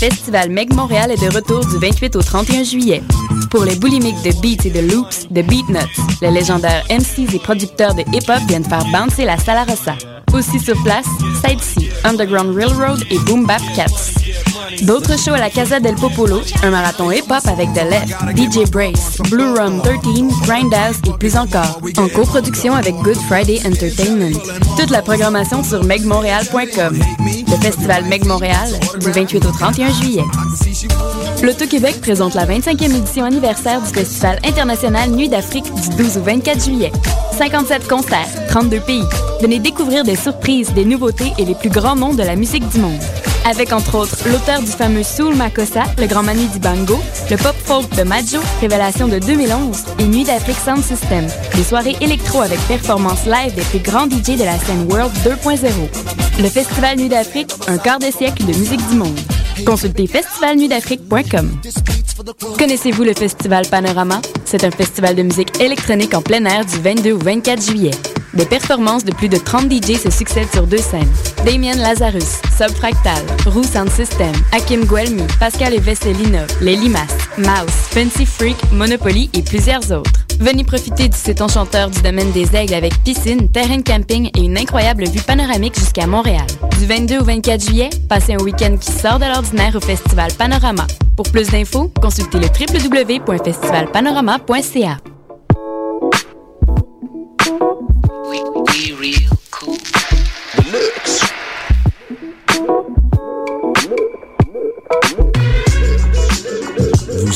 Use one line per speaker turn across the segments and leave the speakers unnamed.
Festival Meg Montréal est de retour du 28 au 31 juillet. Pour les boulimiques de beats et de loops, de Beatnuts, les légendaires MCs et producteurs de hip-hop viennent faire bouncer la Sala Rossa. Aussi sur place, Side Underground Railroad et Boom Bap Cats. D'autres shows à la Casa del Popolo, un marathon hip-hop avec The Left, DJ Brace, Blue Rum 13, Grindhouse et plus encore, en coproduction avec Good Friday Entertainment. Toute la programmation sur megmontréal.com. Le festival Meg Montréal, du 28 au 31 juillet. L'Auto-Québec présente la 25e édition anniversaire du Festival international Nuit d'Afrique du 12 au 24 juillet. 57 concerts, 32 pays. Venez découvrir des surprises, des nouveautés et les plus grands noms de la musique du monde. Avec entre autres l'auteur du fameux Soul Makossa, le grand mani du bango, le pop folk de Majo, révélation de 2011, et Nuit d'Afrique Sound System, des soirées électro avec performance live des plus grands DJ de la scène World 2.0. Le Festival Nuit d'Afrique, un quart de siècle de musique du monde. Consultez festivalnuitdafrique.com. Connaissez-vous le Festival Panorama? C'est un festival de musique électronique en plein air du 22 au 24 juillet. Des performances de plus de 30 DJ se succèdent sur deux scènes. Damien Lazarus, Subfractal, Roux Sound System, Hakim Guelmi, Pascal et Vesselina, Les Mouse, Fancy Freak, Monopoly et plusieurs autres. Venez profiter du site enchanteur du domaine des Aigles avec piscine, terrain camping et une incroyable vue panoramique jusqu'à Montréal. Du 22 au 24 juillet, passez un week-end qui sort de l'ordinaire au Festival Panorama. Pour plus d'infos, consultez le www.festivalpanorama.ca.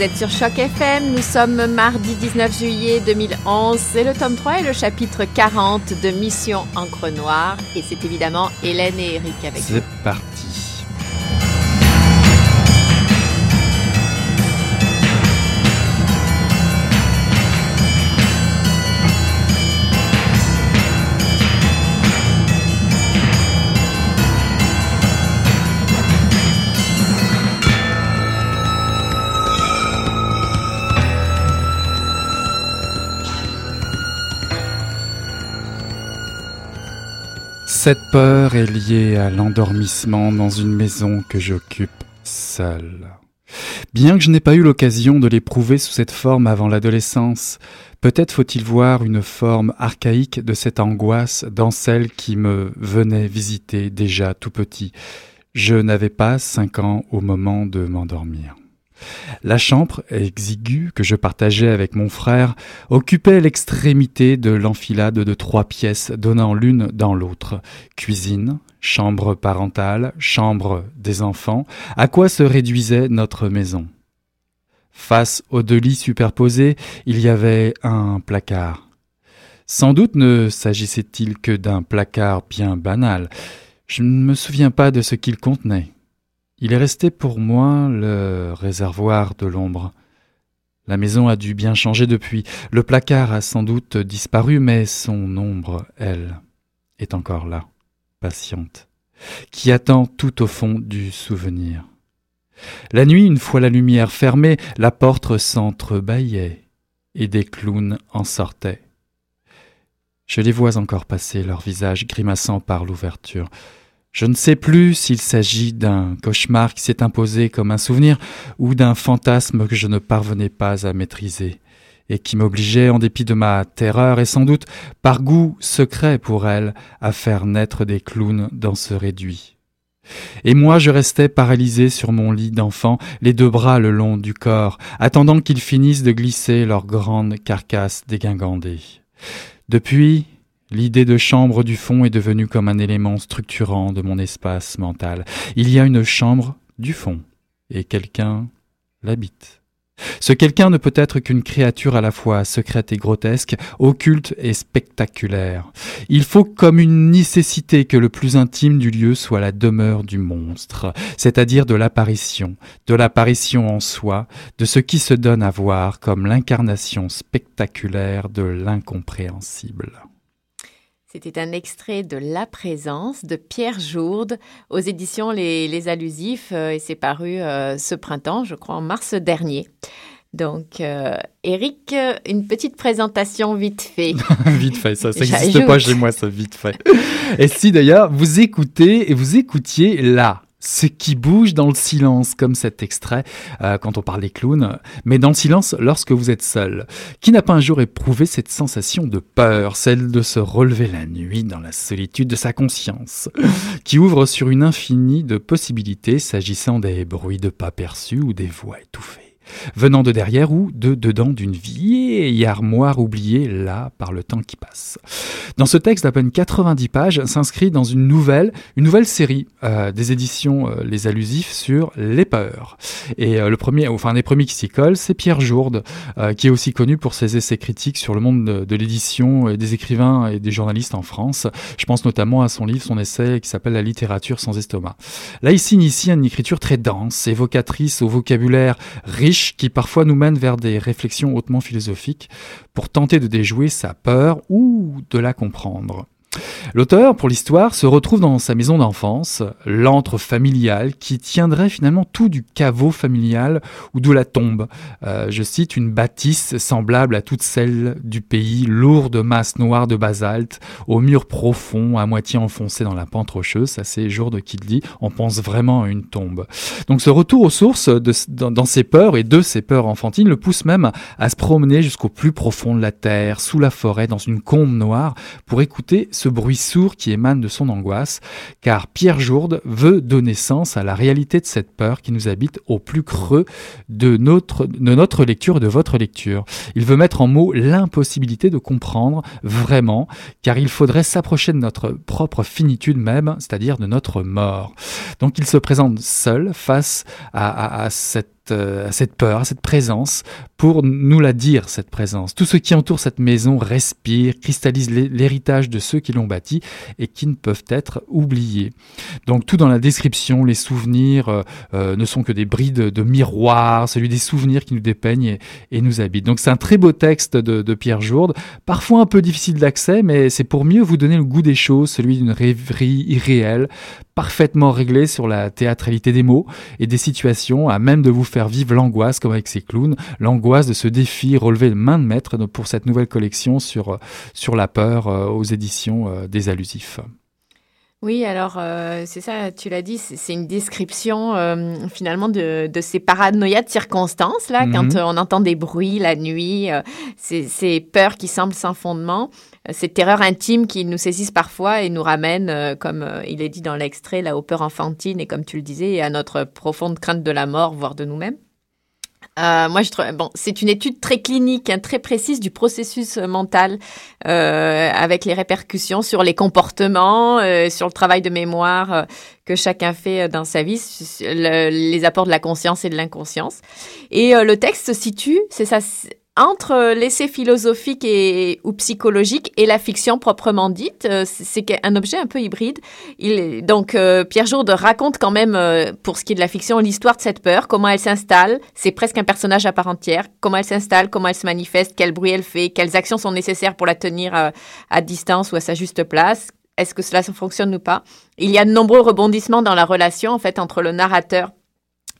Vous êtes sur Choc FM. Nous sommes mardi 19 juillet 2011. C'est le tome 3 et le chapitre 40 de Mission Encre Noire. Et c'est évidemment Hélène et Eric avec
nous. C'est parti. Cette peur est liée à l'endormissement dans une maison que j'occupe seule. Bien que je n'ai pas eu l'occasion de l'éprouver sous cette forme avant l'adolescence, peut-être faut-il voir une forme archaïque de cette angoisse dans celle qui me venait visiter déjà tout petit. Je n'avais pas cinq ans au moment de m'endormir. La chambre exiguë que je partageais avec mon frère occupait l'extrémité de l'enfilade de trois pièces donnant l'une dans l'autre. Cuisine, chambre parentale, chambre des enfants, à quoi se réduisait notre maison. Face aux deux lits superposés, il y avait un placard. Sans doute ne s'agissait-il que d'un placard bien banal. Je ne me souviens pas de ce qu'il contenait. Il est resté pour moi le réservoir de l'ombre. La maison a dû bien changer depuis. Le placard a sans doute disparu, mais son ombre, elle, est encore là, patiente, qui attend tout au fond du souvenir. La nuit, une fois la lumière fermée, la porte s'entrebâillait, et des clowns en sortaient. Je les vois encore passer, leurs visages grimaçant par l'ouverture. Je ne sais plus s'il s'agit d'un cauchemar qui s'est imposé comme un souvenir ou d'un fantasme que je ne parvenais pas à maîtriser et qui m'obligeait, en dépit de ma terreur et sans doute par goût secret pour elle, à faire naître des clowns dans ce réduit. Et moi je restais paralysé sur mon lit d'enfant, les deux bras le long du corps, attendant qu'ils finissent de glisser leur grande carcasse dégingandée. Depuis, L'idée de chambre du fond est devenue comme un élément structurant de mon espace mental. Il y a une chambre du fond, et quelqu'un l'habite. Ce quelqu'un ne peut être qu'une créature à la fois secrète et grotesque, occulte et spectaculaire. Il faut comme une nécessité que le plus intime du lieu soit la demeure du monstre, c'est-à-dire de l'apparition, de l'apparition en soi, de ce qui se donne à voir comme l'incarnation spectaculaire de l'incompréhensible.
C'était un extrait de La Présence de Pierre Jourde aux éditions Les, Allusifs euh, et c'est paru euh, ce printemps, je crois en mars dernier. Donc, euh, Eric, une petite présentation vite fait.
vite fait, ça, ça n'existe pas chez moi, ça, vite fait. et si d'ailleurs, vous écoutez et vous écoutiez là, ce qui bouge dans le silence, comme cet extrait euh, quand on parle des clowns, mais dans le silence lorsque vous êtes seul. Qui n'a pas un jour éprouvé cette sensation de peur, celle de se relever la nuit dans la solitude de sa conscience, qui ouvre sur une infinie de possibilités s'agissant des bruits de pas perçus ou des voix étouffées? Venant de derrière ou de dedans d'une vieille armoire oubliée là par le temps qui passe. Dans ce texte d'à peine 90 pages s'inscrit dans une nouvelle, une nouvelle série euh, des éditions euh, Les Allusifs sur les peurs. Et euh, le premier, enfin un des premiers qui s'y colle, c'est Pierre Jourde, qui est aussi connu pour ses essais critiques sur le monde de, de l'édition et des écrivains et des journalistes en France. Je pense notamment à son livre, son essai qui s'appelle La littérature sans estomac. Là, il signe ici une écriture très dense, évocatrice, au vocabulaire riche qui parfois nous mène vers des réflexions hautement philosophiques pour tenter de déjouer sa peur ou de la comprendre. L'auteur, pour l'histoire, se retrouve dans sa maison d'enfance, l'antre familial, qui tiendrait finalement tout du caveau familial ou de la tombe. Euh, je cite une bâtisse semblable à toutes celles du pays, lourde masse noire de basalte, aux murs profonds, à moitié enfoncés dans la pente rocheuse. Ça, c'est jour de qui le. On pense vraiment à une tombe. Donc, ce retour aux sources dans, dans ses peurs et de ses peurs enfantines le pousse même à se promener jusqu'au plus profond de la terre, sous la forêt, dans une combe noire, pour écouter ce bruit sourd qui émane de son angoisse, car Pierre Jourde veut donner sens à la réalité de cette peur qui nous habite au plus creux de notre, lecture et de votre lecture. Il veut mettre en mots l'impossibilité de comprendre vraiment, car il faudrait s'approcher de notre propre finitude même, c'est-à-dire de notre mort. Donc il se présente seul face à cette euh, à cette peur, à cette présence, pour nous la dire, cette présence. Tout ce qui entoure cette maison respire, cristallise l'héritage de ceux qui l'ont bâti et qui ne peuvent être oubliés. Donc tout dans la description, les souvenirs euh, euh, ne sont que des brides de, miroirs, celui des souvenirs qui nous dépeignent et, nous habitent. Donc c'est un très beau texte de, de Pierre Jourde, parfois un peu difficile d'accès, mais c'est pour mieux vous donner le goût des choses, celui d'une rêverie irréelle, parfaitement réglée sur la théâtralité des mots et des situations, à même de vous faire vivre l'angoisse, comme avec ces clowns, l'angoisse de ce défi relevé de main de maître pour cette nouvelle collection sur, sur la peur euh, aux éditions euh, des allusifs.
Oui, alors euh, c'est ça, tu l'as dit, c'est une description finalement de, de, ces paranoïas de circonstances, là, quand mhm. on entend des bruits la nuit, ces, peurs qui semblent sans fondement, ces terreurs intimes qui nous saisissent parfois et nous ramènent, comme il est dit dans l'extrait, là, aux peurs enfantines et comme tu le disais, à notre profonde crainte de la mort, voire de nous-mêmes. Euh, moi, je trouve, bon, c'est une étude très clinique, hein, très précise du processus euh, mental, euh, avec les répercussions sur les comportements, euh, sur le travail de mémoire euh, que chacun fait dans sa vie, les apports de la conscience et de l'inconscience. Et le texte se situe, c'est ça, entre l'essai philosophique et, ou psychologique et la fiction proprement dite, euh, c'est un objet un peu hybride. Il, donc, euh, Pierre Jourde raconte quand même, euh, pour ce qui est de la fiction, l'histoire de cette peur, comment elle s'installe. C'est presque un personnage à part entière. Comment elle s'installe, comment elle se manifeste, quel bruit elle fait, quelles actions sont nécessaires pour la tenir à, à distance ou à sa juste place. Est-ce que cela fonctionne ou pas? Il y a de nombreux rebondissements dans la relation, en fait, entre le narrateur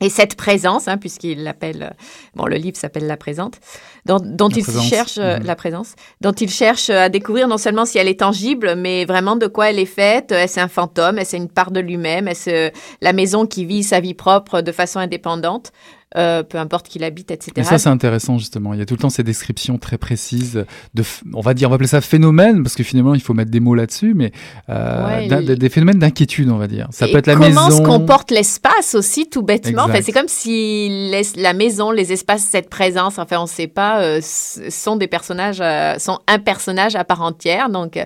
et cette présence, hein, puisqu'il l'appelle, euh, bon, le livre s'appelle La Présente, dont, dont il cherche euh, mhm. la présence, dont il cherche à découvrir non seulement si elle est tangible, mais vraiment de quoi elle est faite. Est-ce un fantôme? Est-ce une part de lui-même? Est-ce la maison qui vit sa vie propre de façon indépendante? Euh, peu importe qui l'habite, etc.
Et ça, c'est intéressant, justement. Il y a tout le temps ces descriptions très précises de, on va dire, on va appeler ça phénomène, parce que finalement, il faut mettre des mots là-dessus, mais euh, des phénomènes d'inquiétude, on va dire. Ça peut être la
maison.
Comment
se comporte l'espace aussi, tout bêtement. Enfin, c'est comme si la maison, les espaces, cette présence, enfin, on ne sait pas, euh, sont des personnages, euh, sont un personnage à part entière. Donc,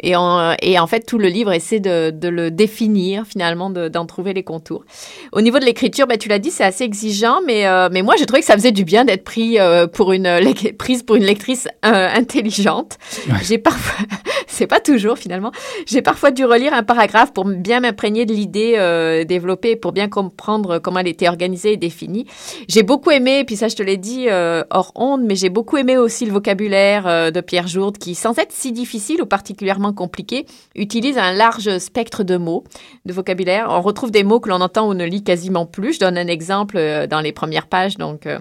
et, on, et en fait, tout le livre essaie de, de le définir, finalement, d'en trouver les contours. Au niveau de l'écriture, ben, tu l'as dit, c'est assez exigeant, mais mais euh, mais moi j'ai trouvé que ça faisait du bien d'être pris euh, pour une prise pour une lectrice intelligente. J'ai parfois, c'est pas toujours finalement, j'ai parfois dû relire un paragraphe pour bien m'imprégner de l'idée développée, pour bien comprendre comment elle était organisée et définie. J'ai beaucoup aimé, puis ça je te l'ai dit hors onde, mais j'ai beaucoup aimé aussi le vocabulaire de Pierre Jourde qui, sans être si difficile ou particulièrement compliqué, utilise un large spectre de mots, de vocabulaire. On retrouve des mots que l'on entend ou ne lit quasiment plus. Je donne un exemple euh, dans les premières pages, donc euh,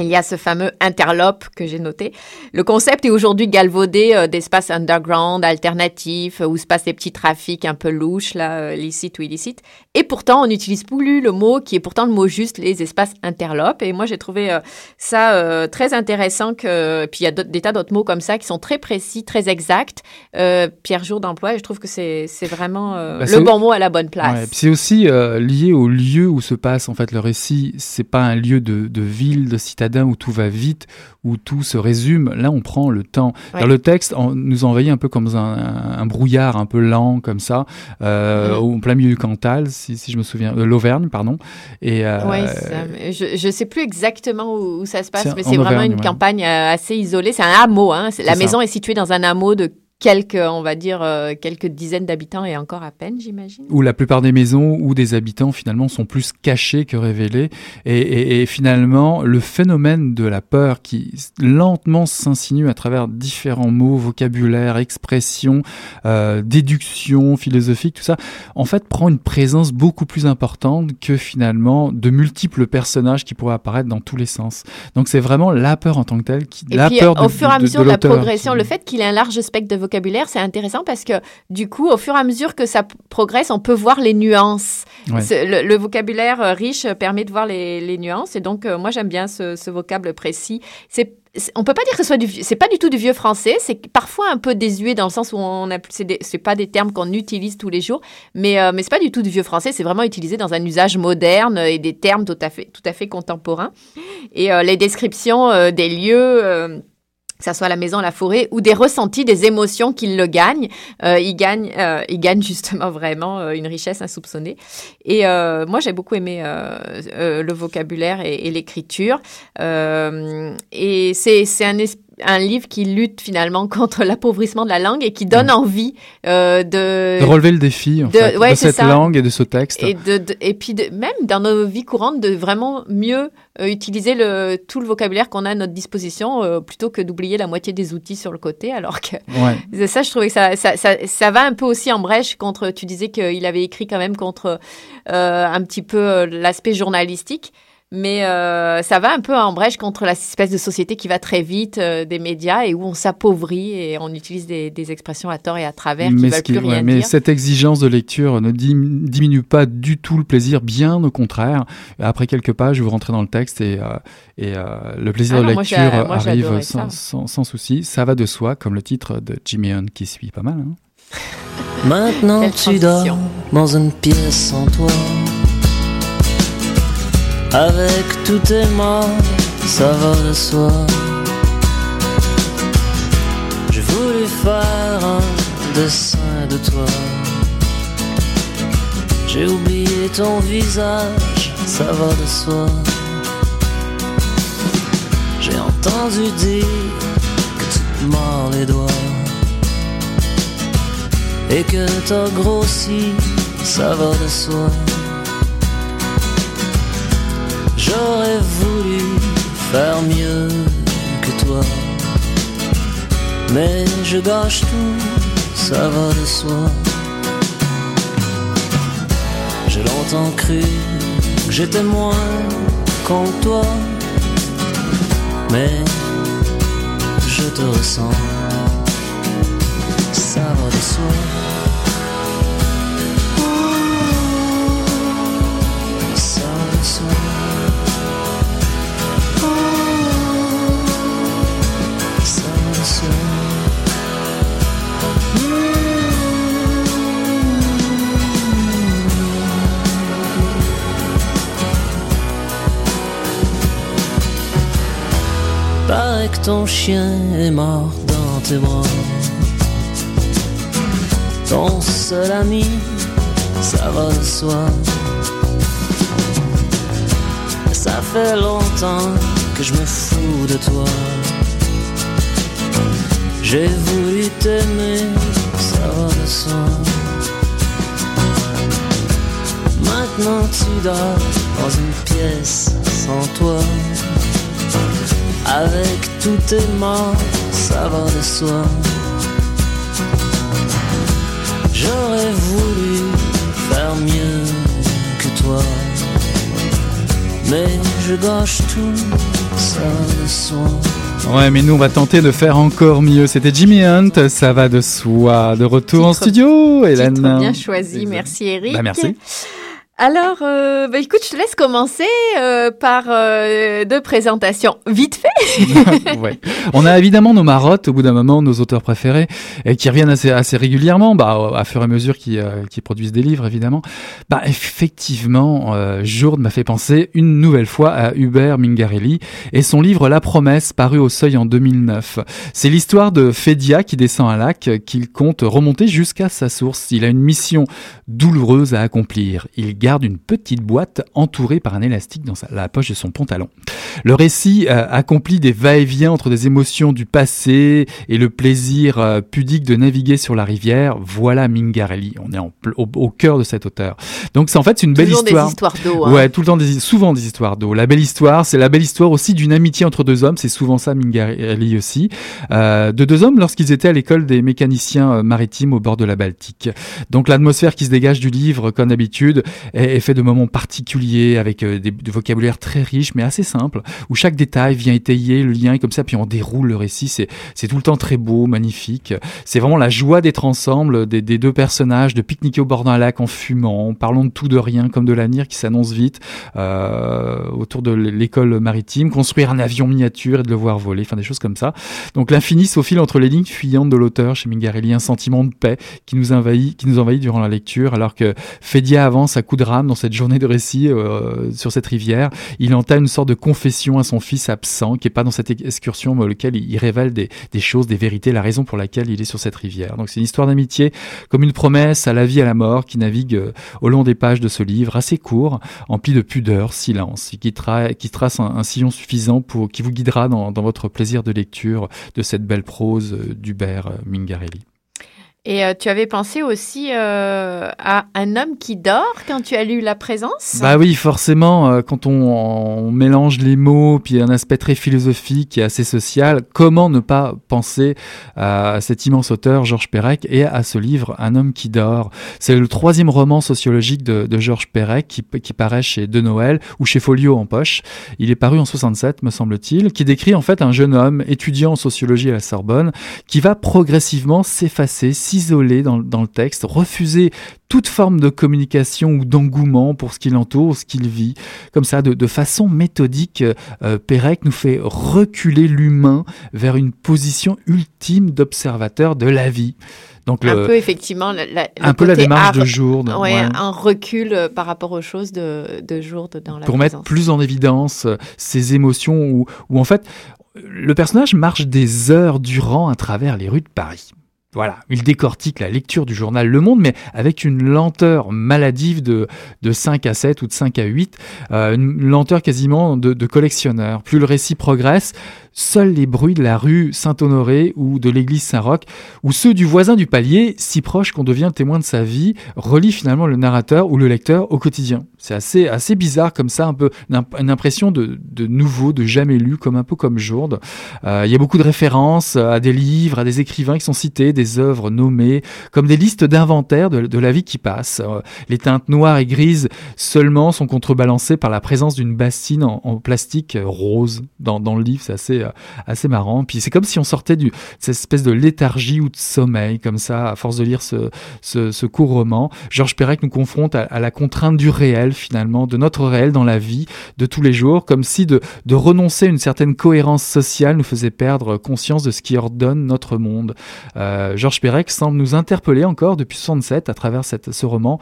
il y a ce fameux interlope que j'ai noté. Le concept est aujourd'hui galvaudé euh, d'espaces underground, alternatifs, où se passent des petits trafics un peu louches, là, euh, licites ou illicites. Et pourtant, on n'utilise plus le mot qui est pourtant le mot juste, les espaces interlopes. Et moi, j'ai trouvé euh, ça euh, très intéressant. Que, puis il y a des tas d'autres mots comme ça qui sont très précis, très exacts. Pierre Jour d'emploi, je trouve que c'est vraiment bah, le bon mot à la bonne place.
Ouais, c'est aussi lié au lieu où se passe en fait le récit. C'est pas un lieu de, de ville, de où tout va vite, où tout se résume. Là, on prend le temps. Le texte, nous envahit un peu comme un, brouillard un peu lent, comme ça, euh, au plein milieu du Cantal, si, je me souviens, de l'Auvergne, pardon.
Et euh, je ne sais plus exactement où, ça se passe, mais c'est vraiment une campagne euh, assez isolée. C'est un hameau. Hein. La maison est située dans un hameau de quelques, on va dire, euh, quelques dizaines d'habitants et encore à peine, j'imagine.
Où la plupart des maisons ou des habitants finalement sont plus cachés que révélés. Et, finalement, le phénomène de la peur qui lentement s'insinue à travers différents mots, vocabulaire, expressions, euh, déductions philosophiques, tout ça, en fait, prend une présence beaucoup plus importante que finalement de multiples personnages qui pourraient apparaître dans tous les sens. Donc c'est vraiment la peur en tant que telle, qui,
et
la
puis,
peur
au fur et à mesure de, la progression, le fait qu'il ait un large spectre de vocabulaire, c'est intéressant parce que du coup, au fur et à mesure que ça progresse, on peut voir les nuances. Le, vocabulaire euh, riche permet de voir les, nuances et donc euh, moi j'aime bien ce, vocable précis. C'est on peut pas dire que ce soit du c'est pas du tout du vieux français, c'est parfois un peu désuet dans le sens où on a c'est pas des termes qu'on utilise tous les jours, mais euh, mais c'est pas du tout du vieux français, c'est vraiment utilisé dans un usage moderne et des termes tout à fait tout à fait contemporains. Et les descriptions des lieux que ça soit la maison, la forêt, ou des ressentis, des émotions qui le gagnent. Euh, il gagne, euh, il gagne justement vraiment euh, une richesse insoupçonnée. Et euh, moi, j'ai beaucoup aimé euh, le vocabulaire et, l'écriture. et c'est c'est un esprit un livre qui lutte finalement contre l'appauvrissement de la langue et qui donne envie euh, de...
de relever le défi en de, fait, de cette langue et de ce texte.
Et, de, et puis même dans nos vies courantes, de vraiment mieux euh, utiliser le, tout le vocabulaire qu'on a à notre disposition euh, plutôt que d'oublier la moitié des outils sur le côté. Alors que ouais. ça, je trouvais que ça, ça, ça, ça, va un peu aussi en brèche contre, tu disais qu'il avait écrit quand même contre un petit peu l'aspect journalistique mais euh, ça va un peu en brèche contre la espèce de société qui va très vite euh, des médias et où on s'appauvrit et on utilise des, des, expressions à tort et à travers qui mais veulent plus rien
mais
dire.
cette exigence de lecture ne diminue pas du tout le plaisir, bien au contraire. Après quelques pages, vous rentrez dans le texte et, euh, et euh, le plaisir ah de lecture arrive sans, sans, sans, souci. Ça va de soi, comme le titre de Jimmy Hunt qui suit pas mal. Hein
Maintenant tu dors dans une pièce sans toi avec tous tes morts, ça va de soi. J'ai voulu faire un dessin de toi. J'ai oublié ton visage, ça va de soi. J'ai entendu dire que tu te mords les doigts et que t'as grossi, ça va de soi. J'aurais voulu faire mieux que toi. Mais je gâche tout, ça va de soi. J'ai longtemps cru que j'étais moins qu'en toi. Mais je te ressens, ça va de soi. Que ton chien est mort dans tes bras. Ton seul ami, ça va de soi. Ça fait longtemps que je me fous de toi. J'ai voulu t'aimer, ça va de soi. Maintenant tu dors dans une pièce sans toi. Avec tous tes morts, ça va de soi. J'aurais voulu faire mieux que toi. Mais je gâche tout, ça va de soi.
Ouais, mais nous, on va tenter de faire encore mieux. C'était Jimmy Hunt, ça va de soi. De retour en studio, Hélène.
Bien choisi, merci Eric.
Bah, merci.
Alors, euh, bah, écoute, je te laisse commencer euh, par euh, deux présentations. Vite fait.
On a évidemment nos marottes, au bout d'un moment, nos auteurs préférés, et qui reviennent assez, régulièrement, bah, à fur et à mesure qu'ils produisent des livres, évidemment. Bah, effectivement, Jourde m'a fait penser une nouvelle fois à Hubert Mingarelli et son livre La Promesse, paru au Seuil en 2009. C'est l'histoire de Fédia qui descend un lac qu'il compte remonter jusqu'à sa source. Il a une mission douloureuse à accomplir. Il garde une petite boîte entourée par un élastique dans sa- la poche de son pantalon. Le récit euh, accomplit des va-et-vient entre des émotions du passé et le plaisir euh, pudique de naviguer sur la rivière. Voilà Mingarelli. On est en au, au cœur de cet auteur. Donc c'est en fait une belle
Toujours
histoire.
des histoires d'eau. hein.
Ouais, tout le temps des, souvent des histoires d'eau. La belle histoire, c'est la belle histoire aussi d'une amitié entre deux hommes. C'est souvent ça, Mingarelli aussi. Euh, de deux hommes lorsqu'ils étaient à l'école des mécaniciens euh, maritimes au bord de la Baltique. Donc l'atmosphère qui se dégage du livre, comme d'habitude, est, fait de moments particuliers avec euh, des, du vocabulaire très riche mais assez simple, où chaque détail vient étayer le lien et comme ça, puis on déroule le récit. C'est tout le temps très beau, magnifique. C'est vraiment la joie d'être ensemble des, des deux personnages, de pique-niquer au bord d'un lac en fumant, parlons de tout de rien comme de l'avenir qui s'annonce vite euh, autour de l'école maritime, construire un avion miniature et de le voir voler, enfin des choses comme ça. Donc l'infini se faufile entre les lignes fuyantes de l'auteur chez Mingarelli, un sentiment de paix qui nous envahit, qui nous envahit durant la lecture, alors que Fédia avance à coup de dans cette journée de récit euh, sur cette rivière. Il entame une sorte de confession à son fils absent, qui est pas dans cette excursion, mais auquel il, révèle des, choses, des vérités, la raison pour laquelle il est sur cette rivière. Donc c'est une histoire d'amitié, comme une promesse à la vie et à la mort, qui navigue euh, au long des pages de ce livre, assez court, empli de pudeur, silence, et qui, tra- qui trace un, sillon suffisant pour qui vous guidera dans, dans votre plaisir de lecture de cette belle prose euh, d'Hubert Mingarelli.
Et euh, tu avais pensé aussi euh, à un homme qui dort quand tu as lu La Présence?
Bah oui, forcément, euh, quand on, mélange les mots, puis un aspect très philosophique et assez social, comment ne pas penser à cet immense auteur, Georges Perec, et à ce livre, Un homme qui dort? C'est le troisième roman sociologique de, de Georges Perec qui, qui paraît chez De Noël ou chez Folio en poche. Il est paru en 67, me semble-t-il, qui décrit en fait un jeune homme étudiant en sociologie à la Sorbonne qui va progressivement s'effacer, s'isoler dans, dans le texte, refuser toute forme de communication ou d'engouement pour ce qui l'entoure, ce qu'il vit. Comme ça, de, de façon méthodique, euh, Pérec nous fait reculer l'humain vers une position ultime d'observateur de la vie. Donc
Un
le-
peu effectivement la,
un peu la démarche
art-
de.
Ouais,
ouais.
un recul euh, par rapport aux choses de, de dans la
pour mettre plus en évidence euh, ces émotions où, où en fait le personnage marche des heures durant à travers les rues de Paris. Voilà, il décortique la lecture du journal Le Monde, mais avec une lenteur maladive de, de 5 à 7 ou de 5 à 8, euh, une lenteur quasiment de, de collectionneur. Plus le récit progresse, seuls les bruits de la rue Saint-Honoré ou de l'église Saint-Roch, ou ceux du voisin du palier, si proche qu'on devient témoin de sa vie, relient finalement le narrateur ou le lecteur au quotidien. C'est assez, assez bizarre comme ça, un peu une, imp- une impression de, de nouveau, de jamais lu, comme un peu comme Jourde. Euh, Il y a beaucoup de références à des livres, à des écrivains qui sont cités, des œuvres nommées, comme des listes d'inventaires de, la vie qui passe. Euh, les teintes noires et grises seulement sont contrebalancées par la présence d'une bassine en, en plastique euh, rose dans, dans le livre. C'est assez, euh, assez marrant. Puis c'est comme si on sortait de cette espèce de léthargie ou de sommeil, comme ça, à force de lire ce, ce, court roman. Georges Perec nous confronte à, la contrainte du réel, finalement, de notre réel dans la vie de tous les jours, comme si de, renoncer à une certaine cohérence sociale nous faisait perdre conscience de ce qui ordonne notre monde. Euh, Georges Perec semble nous interpeller encore depuis 67 à travers cette, ce roman,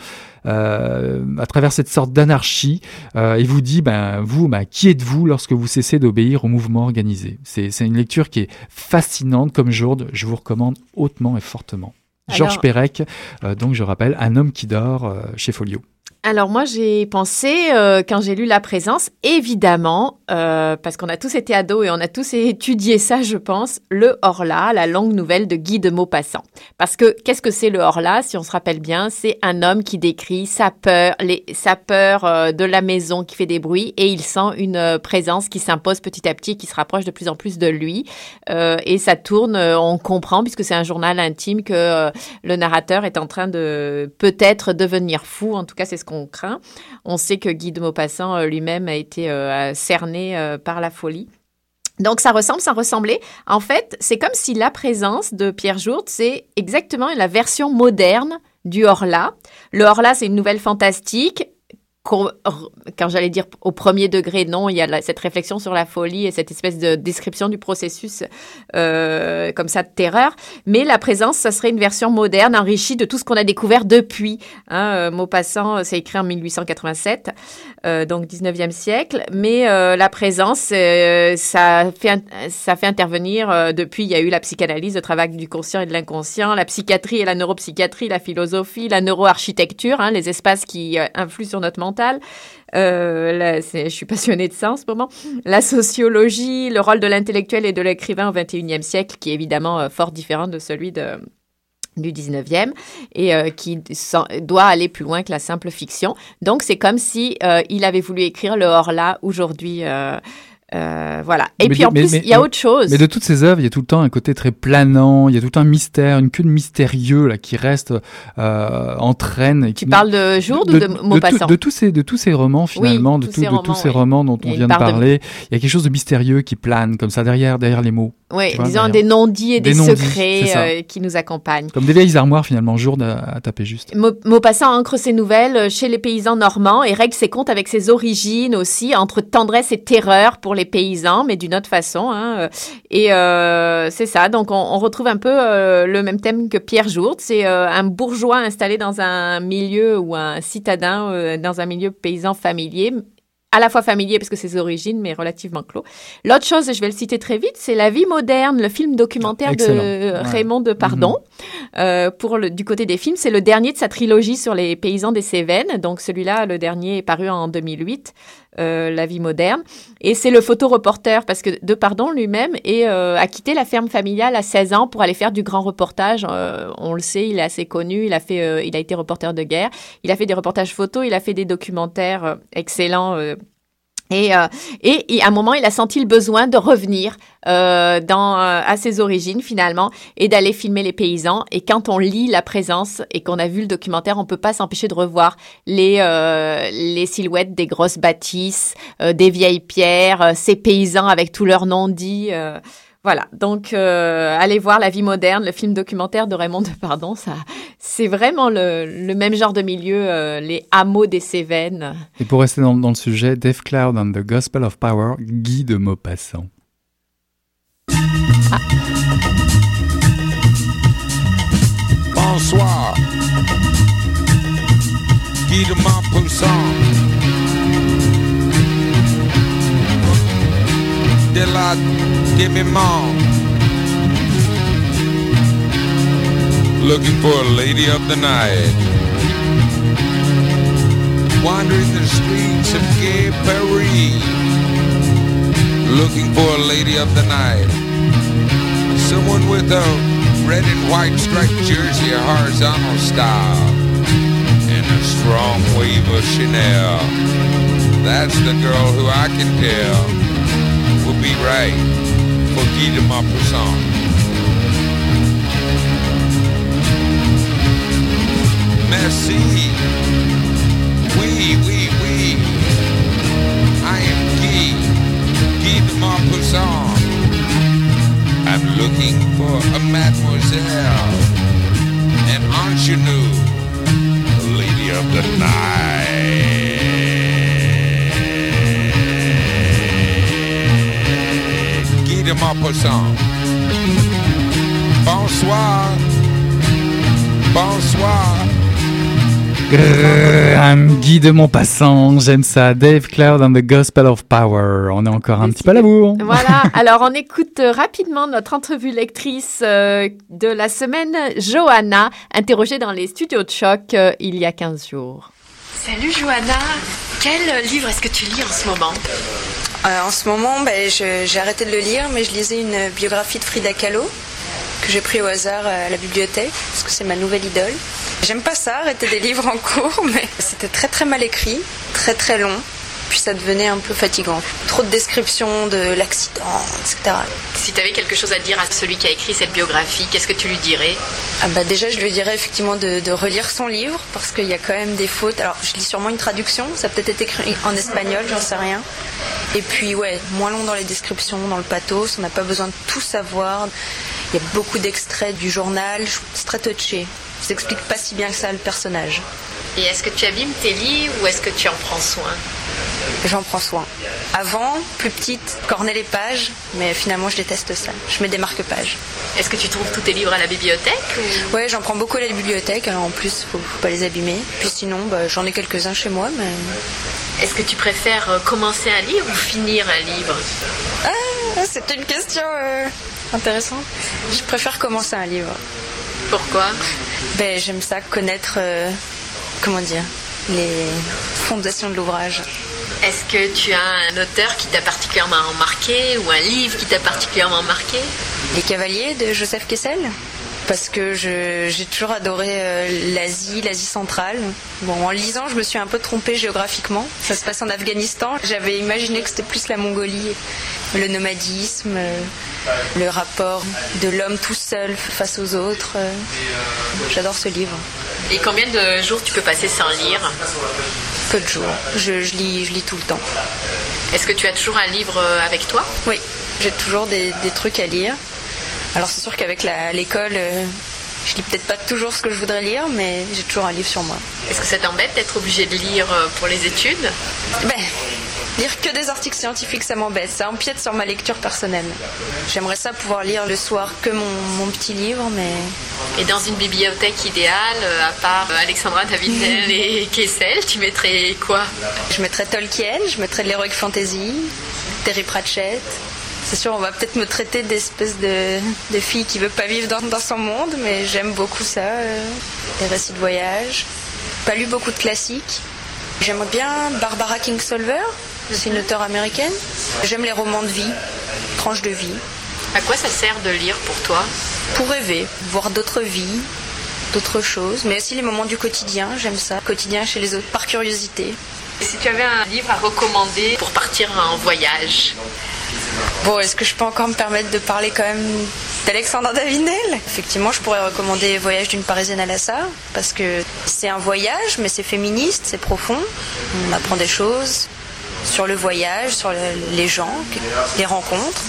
euh, à travers cette sorte d'anarchie. Il vous dit, ben, vous, ben, qui êtes-vous lorsque vous cessez d'obéir au mouvement organisé? C'est c'est une lecture qui est fascinante comme Jourde. Je vous recommande hautement et fortement. Georges Perec, euh, donc je rappelle, Un homme qui dort euh, chez Folio.
Alors moi j'ai pensé euh, quand j'ai lu La Présence, évidemment, euh, parce qu'on a tous été ados et on a tous étudié ça, je pense, le Horla, la longue nouvelle de Guy de Maupassant. Parce que qu'est-ce que c'est le Horla Si on se rappelle bien, c'est un homme qui décrit sa peur, les, sa peur euh, de la maison qui fait des bruits et il sent une présence qui s'impose petit à petit, qui se rapproche de plus en plus de lui. et ça tourne, on comprend puisque c'est un journal intime que le narrateur est en train de peut-être devenir fou. En tout cas, c'est ce qu'on craint. On sait que Guy de Maupassant euh, lui-même a été euh, cerné euh, par la folie. Donc ça ressemble, ça ressemblait. En fait, c'est comme si la présence de Pierre Jourde, c'est exactement la version moderne du Horla. Le Horla, c'est une nouvelle fantastique quand j'allais dire au premier degré, non, il y a cette réflexion sur la folie et cette espèce de description du processus euh, comme ça de terreur. Mais la présence, ça serait une version moderne, enrichie de tout ce qu'on a découvert depuis. Hein, euh, Maupassant, c'est écrit en 1887, euh, donc 19e siècle. Mais euh, la présence, euh, ça, fait, ça fait intervenir, depuis, il y a eu la psychanalyse, le travail du conscient et de l'inconscient, la psychiatrie et la neuropsychiatrie, la philosophie, la neuroarchitecture, hein, les espaces qui influent sur notre mental euh, je suis passionnée de ça en ce moment. La sociologie, le rôle de l'intellectuel et de l'écrivain au XXIe siècle, qui est évidemment euh, fort différent de celui de, du 19e et euh, qui doit aller plus loin que la simple fiction. Donc c'est comme si il avait voulu écrire le Horla aujourd'hui euh, voilà. Et puis en plus, il y a autre chose.
Mais de toutes ces œuvres, il y a tout le temps un côté très planant, il y a tout un mystère, une queue de mystérieux là qui reste euh, entraîne.
tu parles de Jourde ou de Maupassant
de, de, tous ces de tous ces romans finalement, de, tous ces romans, de tous ces romans dont on vient de parler. Il y a quelque chose de mystérieux qui plane comme ça derrière derrière les mots.
Oui, disons des non-dits et des, secrets euh, qui nous accompagnent.
Comme des vieilles armoires finalement, Jourde à, taper juste.
Maupassant ancre ses nouvelles euh, chez les paysans normands et règle ses comptes avec ses origines aussi, entre tendresse et terreur pour les paysans, mais d'une autre façon. Hein. Euh, et euh, c'est ça, donc on, on, retrouve un peu le même thème que Pierre Jourde. C'est un bourgeois installé dans un milieu ou un citadin dans un milieu paysan familier à la fois familier parce que c'est ses origines, mais relativement clos. L'autre chose, je vais le citer très vite, c'est La vie moderne, le film documentaire de Raymond de Pardon. Mhm. euh, pour le, du côté des films, c'est le dernier de sa trilogie sur les paysans des Cévennes. Donc celui-là, le dernier est paru en 2008. Euh, la vie moderne. Et c'est le photoreporter, parce que De Pardon lui-même euh, a quitté la ferme familiale à 16 ans pour aller faire du grand reportage. Euh, on le sait, il est assez connu, il a, fait, il a été reporter de guerre, il a fait des reportages photos, il a fait des documentaires excellents et, euh, et, à un moment, il a senti le besoin de revenir euh, dans, euh, à ses origines finalement et d'aller filmer les paysans. Et quand on lit la présence et qu'on a vu le documentaire, on peut pas s'empêcher de revoir les, euh, les silhouettes des grosses bâtisses, des vieilles pierres, ces paysans avec tous leurs noms dits. Voilà, donc euh, allez voir La vie moderne, le film documentaire de Raymond Pardon, ça, c'est vraiment le, même genre de milieu, euh, les hameaux des Cévennes.
Et pour rester dans, le sujet, Dave Cloud and the Gospel of Power, Guy de Maupassant. Ah. Bonsoir, Guy de Maupassant. Delight, give me more. Looking for a lady of the night. Wandering the streets of gay Paris. Looking for a lady of the night. Someone with a red and white striped jersey, a horizontal style. And a strong wave of Chanel. That's the girl who I can tell be right for Guy de Maupassant. Merci. Oui, oui, oui. I am Guy, Guy de Maupassant. I'm looking for a mademoiselle, an ingenue, lady of the night. Maupassant. Bonsoir. Bonsoir. Grand Guy de Maupassant, j'aime ça. Dave Cloud and the Gospel of Power. On est encore un petit peu à la bourre.
Voilà, alors on écoute rapidement notre entrevue lectrice euh, de la semaine, Johanna, interrogée dans les studios de choc euh, il y a 15 jours. Salut Johanna, quel livre est-ce que tu lis en ce moment?
Euh, En ce moment, ben, j'ai arrêté de le lire, mais je lisais une biographie de Frida Kahlo que j'ai pris au hasard à la bibliothèque, parce que c'est ma nouvelle idole. J'aime pas ça, arrêter des livres en cours, mais c'était très très mal écrit, très très long puis ça devenait un peu fatigant. Trop de descriptions de l'accident, etc.
Si tu avais quelque chose à dire à celui qui a écrit cette biographie, qu'est-ce que tu lui dirais?
Ah bah Déjà, je lui dirais effectivement de, relire son livre, parce qu'il y a quand même des fautes. Alors, je lis sûrement une traduction, ça peut être écrit en espagnol, j'en sais rien. Et puis, ouais, moins long dans les descriptions, dans le pathos, on n'a pas besoin de tout savoir. Il y a beaucoup d'extraits du journal, c'est très touché. Ça explique pas si bien que ça le personnage.
Et est-ce que tu abîmes tes livres ou est-ce que tu en prends soin?
J'en prends soin. Avant, plus petite, corner les pages, mais finalement je déteste ça. Je mets des marque-pages.
Est-ce que tu trouves tous tes livres à la bibliothèque
Ouais, j'en prends beaucoup à la bibliothèque, alors en plus, faut, faut pas les abîmer. Puis sinon, bah, j'en ai quelques-uns chez moi, mais.
Est-ce que tu préfères euh, commencer un livre ou finir un livre?
Ah, c'est une question euh, intéressante. Je préfère commencer un livre.
Pourquoi?
Ben, j'aime ça connaître. Euh, comment dire les fondations de l'ouvrage.
Est-ce que tu as un auteur qui t'a particulièrement marqué ou un livre qui t'a particulièrement marqué?
Les Cavaliers de Joseph Kessel? Parce que j'ai toujours adoré euh, l'Asie, l'Asie centrale. Bon, en lisant, je me suis un peu trompée géographiquement. Ça se passe en Afghanistan. J'avais imaginé que c'était plus la Mongolie, le nomadisme, euh, le rapport de l'homme tout seul face aux autres. Euh. J'adore ce livre.
Et combien de jours tu peux passer sans lire?
Peu de jours. Je, lis, je lis tout le temps.
Est-ce que tu as toujours un livre avec toi?
Oui, j'ai toujours des, trucs à lire. Alors c'est sûr qu'avec l'école, euh, je lis peut-être pas toujours ce que je voudrais lire, mais j'ai toujours un livre sur moi.
Est-ce que ça t'embête d'être obligé de lire euh, pour les études?
Ben, lire que des articles scientifiques, ça m'embête. Ça empiète sur ma lecture personnelle. J'aimerais ça pouvoir lire le soir que mon, petit livre, mais...
Et dans une bibliothèque idéale, euh, à part Alexandra Davidel et Kessel, tu mettrais quoi?
Je mettrais Tolkien, je mettrais de l'Heroic Fantasy, Terry Pratchett, c'est sûr, on va peut-être me traiter d'espèce de, de, fille qui veut pas vivre dans, son monde, mais j'aime beaucoup ça, euh, les récits de voyage. Pas lu beaucoup de classiques. J'aimerais bien Barbara Kingsolver, c'est une auteure américaine. J'aime les romans de vie, tranches de vie.
À quoi ça sert de lire pour toi?
Pour rêver, voir d'autres vies, d'autres choses, mais aussi les moments du quotidien, j'aime ça. Quotidien chez les autres, par curiosité.
Et si tu avais un livre à recommander pour partir en voyage?
Bon, est-ce que je peux encore me permettre de parler quand même d'Alexandre Davinel? Effectivement, je pourrais recommander Voyage d'une Parisienne à Lassa, parce que c'est un voyage, mais c'est féministe, c'est profond. On apprend des choses sur le voyage, sur les gens, les rencontres.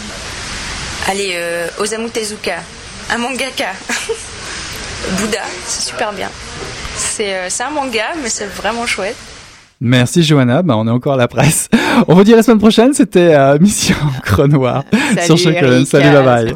Allez, euh, Osamu Tezuka, un mangaka. Bouddha, c'est super bien. Euh, c'est un manga, mais c'est vraiment chouette.
Merci Johanna, bah, on est encore à la presse. On vous dit à la semaine prochaine, c'était euh, Mission Cronoir
sur Salut
bye bye.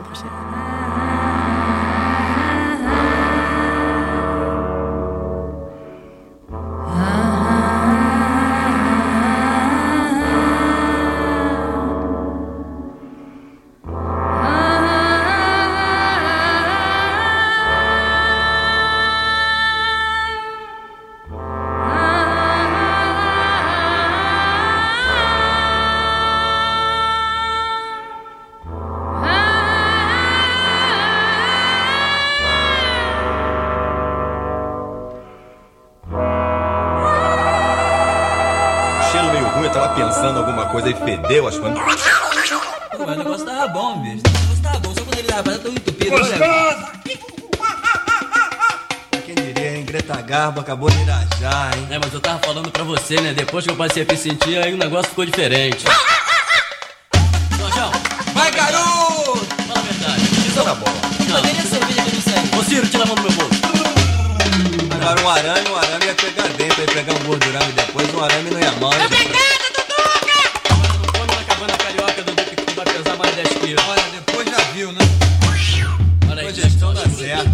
Fedeu as coisas. Mas o negócio tava bom, bicho. O negócio tava bom, só quando ele tava tão entupido. Gostoso! Quem diria, hein? Greta Garbo acabou de irajar, hein?
É, mas eu tava falando pra você, né? Depois que eu passei a me sentir, aí o negócio ficou diferente. Jorjão!
Vai, garoto!
Fala a verdade.
Isso tá bom.
Não. Cadê a cerveja que? Ô, Ciro, tira a mão do meu bolso.
Agora um arame, um arame ia pegar dentro, ia pegar um gordurame depois, um arame não ia mal. Olha, depois já viu, né? Olha aí, gestão dá certo.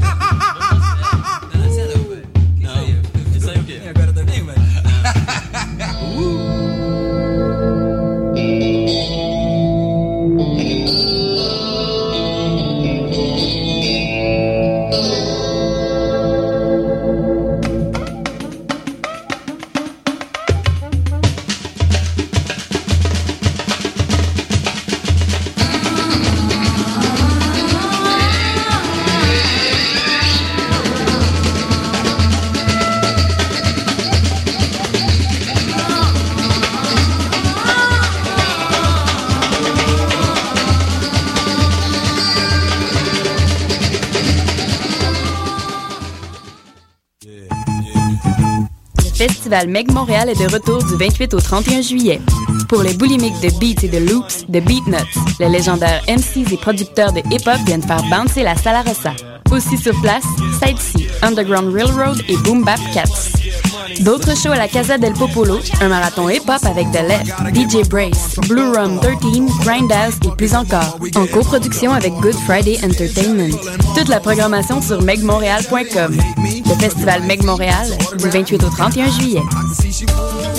Festival Meg Montréal est de retour du 28 au 31 juillet. Pour les boulimiques de beats et de loops, de Beatnuts, les légendaires MCs et producteurs de hip-hop viennent faire bouncer la Sala Rossa. Aussi sur place, Sightsee, Underground Railroad et Boom Bap Cats. D'autres shows à la Casa del Popolo, un marathon hip-hop avec The Left, DJ Brace, Blue Rum 13, Grindhouse et plus encore, en coproduction avec Good Friday Entertainment. Toute la programmation sur megmontréal.com. Le festival Meg Montréal, du 28 au 31 juillet.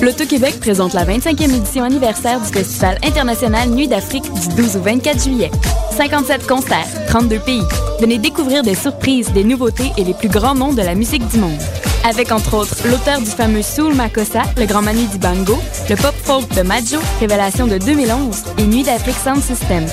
L'Auto-Québec présente la 25e édition anniversaire du Festival international Nuit d'Afrique du 12 au 24 juillet. 57 concerts, 32 pays. Venez découvrir des surprises, des nouveautés et les plus grands noms de la musique du monde. Avec entre autres l'auteur du fameux Soul Makossa, le grand Manu Dibango, le pop folk de Majo, révélation de 2011 et Nuit d'Afrique Sound System.